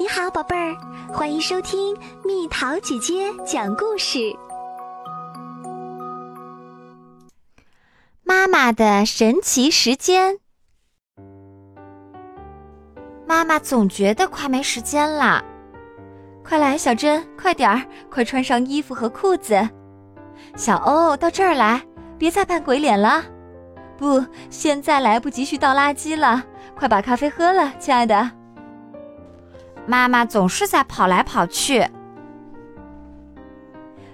你好，宝贝儿，欢迎收听蜜桃姐姐讲故事。妈妈的神奇时间。妈妈总觉得快没时间了，快来，小珍，快点儿，快穿上衣服和裤子。小欧，到这儿来，别再扮鬼脸了。不，现在来不及去倒垃圾了，快把咖啡喝了，亲爱的。妈妈总是在跑来跑去，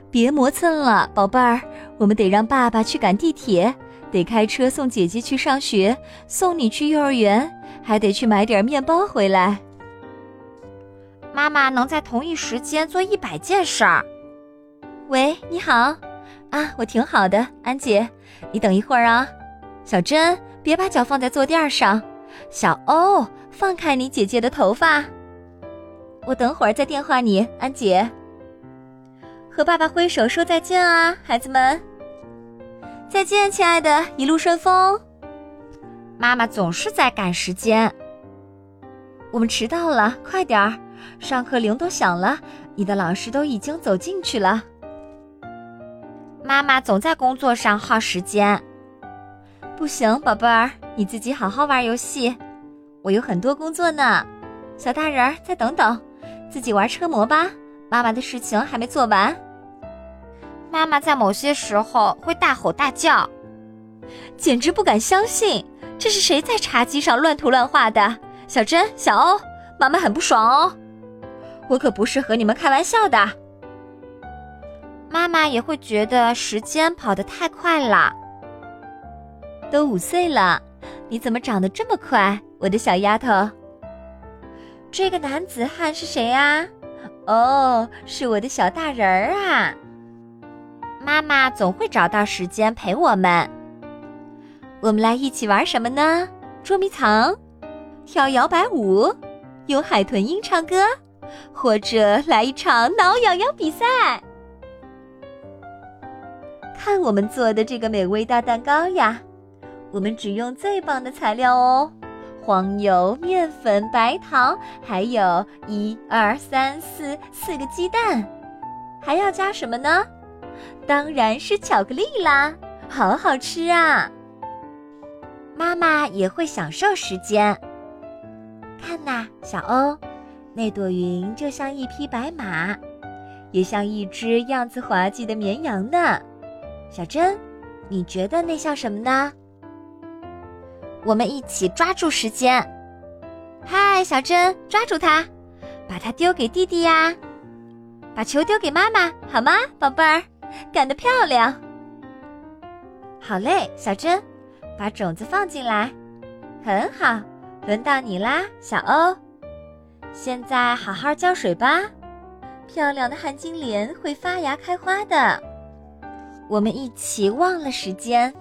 别磨蹭了，宝贝儿。我们得让爸爸去赶地铁，得开车送姐姐去上学，送你去幼儿园，还得去买点面包回来。妈妈能在同一时间做一百件事儿。喂，你好，啊，我挺好的，安姐，你等一会儿啊。小珍，别把脚放在坐垫上。小欧，放开你姐姐的头发。我等会儿再电话你，安姐。和爸爸挥手说再见啊，孩子们。再见，亲爱的，一路顺风。妈妈总是在赶时间。我们迟到了，快点儿！上课铃都响了，你的老师都已经走进去了。妈妈总在工作上耗时间。不行，宝贝儿，你自己好好玩游戏。我有很多工作呢。小大人儿，再等等。自己玩车模吧，妈妈的事情还没做完。妈妈在某些时候会大吼大叫，简直不敢相信，这是谁在茶几上乱涂乱画的？小珍、小欧，妈妈很不爽哦，我可不是和你们开玩笑的。妈妈也会觉得时间跑得太快了。都五岁了，你怎么长得这么快，我的小丫头？这个男子汉是谁呀？哦，是我的小大人儿啊！妈妈总会找到时间陪我们。我们来一起玩什么呢？捉迷藏，跳摇摆舞，用海豚音唱歌，或者来一场挠痒痒比赛。看我们做的这个美味大蛋糕呀！我们只用最棒的材料哦。黄油、面粉、白糖，还有一二三四四个鸡蛋，还要加什么呢？当然是巧克力啦，好好吃啊！妈妈也会享受时间。看呐，小欧，那朵云就像一匹白马，也像一只样子滑稽的绵羊呢。小珍，你觉得那像什么呢？我们一起抓住时间，嗨，小珍，抓住它，把它丢给弟弟呀，把球丢给妈妈，好吗，宝贝儿？干得漂亮！好嘞，小珍，把种子放进来，很好，轮到你啦，小欧。现在好好浇水吧，漂亮的旱金莲会发芽开花的。我们一起忘了时间，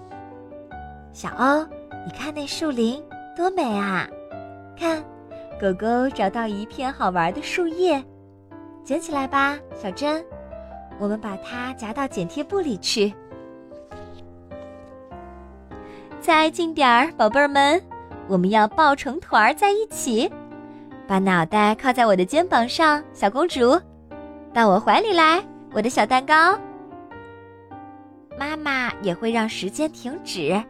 小欧。你看那树林多美啊！看，狗狗找到一片好玩的树叶，捡起来吧，小珍。我们把它夹到剪贴布里去。再近点儿，宝贝儿们，我们要抱成团儿在一起，把脑袋靠在我的肩膀上，小公主，到我怀里来，我的小蛋糕。妈妈也会让时间停止。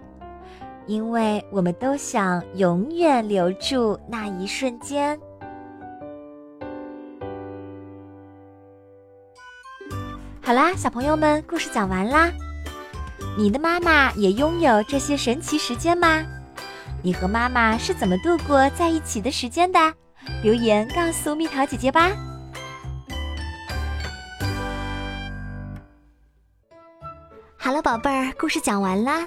因为我们都想永远留住那一瞬间。好啦，小朋友们，故事讲完啦。你的妈妈也拥有这些神奇时间吗？你和妈妈是怎么度过在一起的时间的？留言告诉蜜桃姐姐吧。好了，宝贝儿，故事讲完啦。